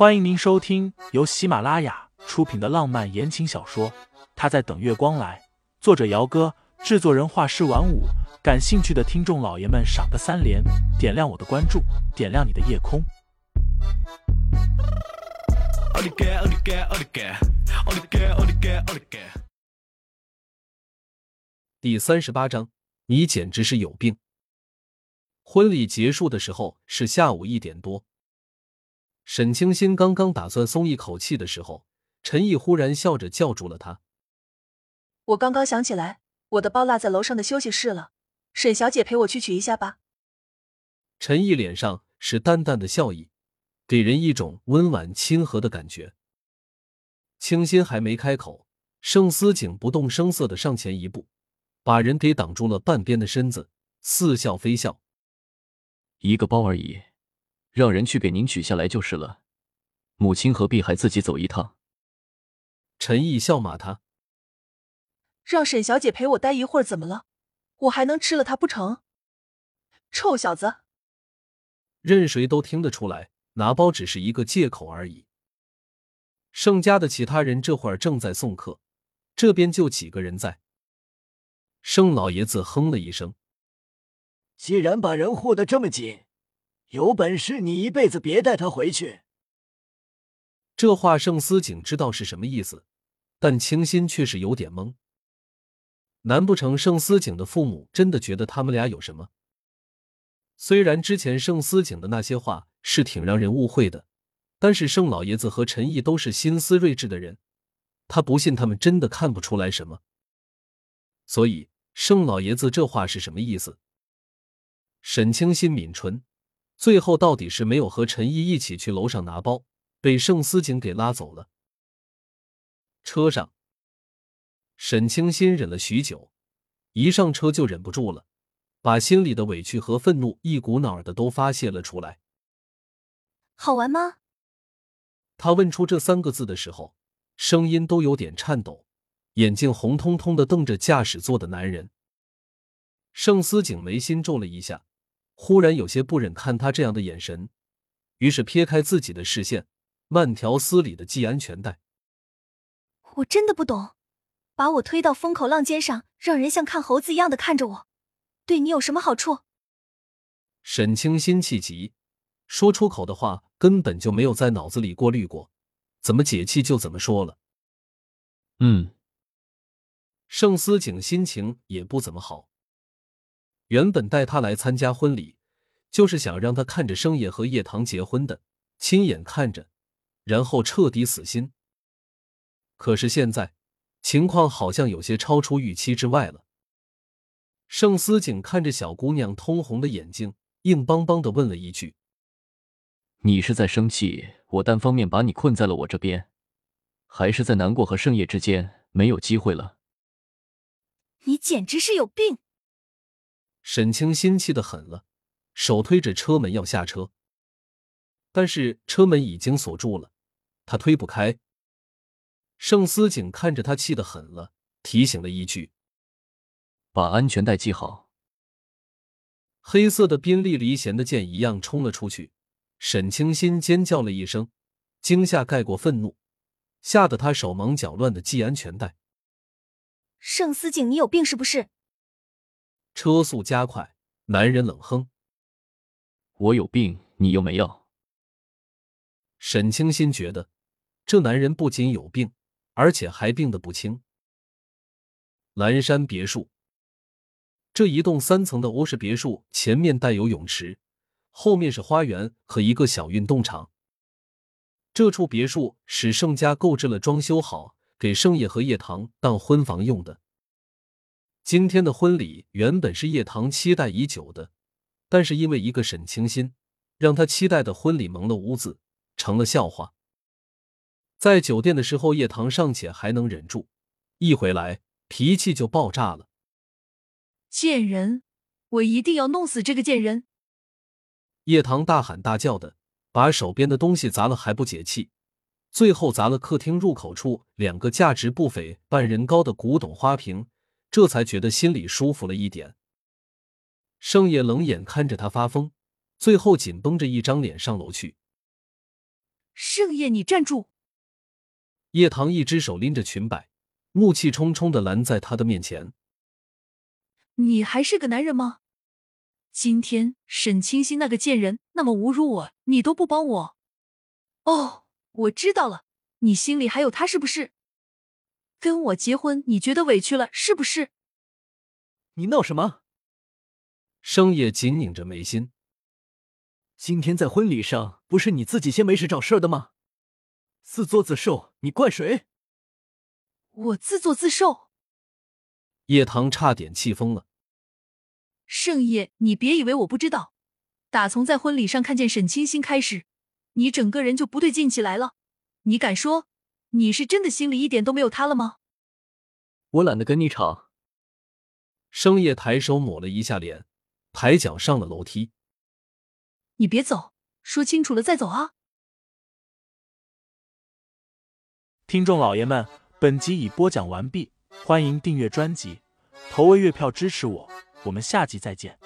欢迎您收听由喜马拉雅出品的浪漫言情小说《他在等月光来》，作者：姚哥，制作人：画师晚舞。感兴趣的听众老爷们，赏个三连，点亮我的关注，点亮你的夜空。第三十八章，你简直是有病。婚礼结束的时候是下午一点多。沈清心刚刚打算松一口气的时候，陈毅忽然笑着叫住了他：“我刚刚想起来，我的包落在楼上的休息室了，沈小姐陪我去取一下吧。”陈毅脸上是淡淡的笑意，给人一种温婉亲和的感觉。清心还没开口，盛思景不动声色的上前一步，把人给挡住了半边的身子，似笑非笑：“一个包而已。”让人去给您取下来就是了，母亲何必还自己走一趟？陈毅笑骂他：“让沈小姐陪我待一会儿，怎么了？我还能吃了她不成？臭小子！”任谁都听得出来，拿包只是一个借口而已。盛家的其他人这会儿正在送客，这边就几个人在。盛老爷子哼了一声：“既然把人护得这么紧。”有本事你一辈子别带他回去！这话盛思景知道是什么意思，但清心却是有点懵。难不成盛思景的父母真的觉得他们俩有什么？虽然之前盛思景的那些话是挺让人误会的，但是盛老爷子和陈毅都是心思睿智的人，他不信他们真的看不出来什么。所以盛老爷子这话是什么意思？沈清心抿唇。最后到底是没有和陈毅一起去楼上拿包，被盛思景给拉走了。车上，沈清心忍了许久，一上车就忍不住了，把心里的委屈和愤怒一股脑儿的都发泄了出来。好玩吗？他问出这三个字的时候，声音都有点颤抖，眼睛红彤彤的瞪着驾驶座的男人。盛思景眉心皱了一下。忽然有些不忍看他这样的眼神，于是撇开自己的视线，慢条斯理的系安全带。我真的不懂，把我推到风口浪尖上，让人像看猴子一样的看着我，对你有什么好处？沈清心气急，说出口的话根本就没有在脑子里过滤过，怎么解气就怎么说了。嗯，盛思景心情也不怎么好。原本带他来参加婚礼，就是想让他看着生野和叶棠结婚的，亲眼看着，然后彻底死心。可是现在情况好像有些超出预期之外了。盛思景看着小姑娘通红的眼睛，硬邦邦的问了一句：“你是在生气我单方面把你困在了我这边，还是在难过和盛夜之间没有机会了？”你简直是有病！沈清心气得很了，手推着车门要下车，但是车门已经锁住了，他推不开。盛思景看着他气得很了，提醒了一句：“把安全带系好。”黑色的宾利离弦的箭一样冲了出去，沈清心尖叫了一声，惊吓盖过愤怒，吓得他手忙脚乱的系安全带。盛思景，你有病是不是？车速加快，男人冷哼：“我有病，你又没有。”沈清心觉得，这男人不仅有病，而且还病得不轻。蓝山别墅，这一栋三层的欧式别墅，前面带有泳池，后面是花园和一个小运动场。这处别墅是盛家购置了，装修好，给盛野和叶棠当婚房用的。今天的婚礼原本是叶棠期待已久的，但是因为一个沈清心，让他期待的婚礼蒙了屋子，成了笑话。在酒店的时候，叶棠尚且还能忍住，一回来脾气就爆炸了。贱人，我一定要弄死这个贱人！叶棠大喊大叫的，把手边的东西砸了还不解气，最后砸了客厅入口处两个价值不菲、半人高的古董花瓶。这才觉得心里舒服了一点。盛夜冷眼看着他发疯，最后紧绷着一张脸上楼去。盛夜，你站住！叶棠一只手拎着裙摆，怒气冲冲的拦在他的面前。你还是个男人吗？今天沈清心那个贱人那么侮辱我，你都不帮我？哦，我知道了，你心里还有他是不是？跟我结婚，你觉得委屈了是不是？你闹什么？生夜紧拧着眉心。今天在婚礼上，不是你自己先没事找事儿的吗？自作自受，你怪谁？我自作自受。叶棠差点气疯了。盛夜，你别以为我不知道。打从在婚礼上看见沈清心开始，你整个人就不对劲起来了。你敢说你是真的心里一点都没有他了吗？我懒得跟你吵。生夜抬手抹了一下脸，抬脚上了楼梯。你别走，说清楚了再走啊！听众老爷们，本集已播讲完毕，欢迎订阅专辑，投喂月票支持我，我们下集再见。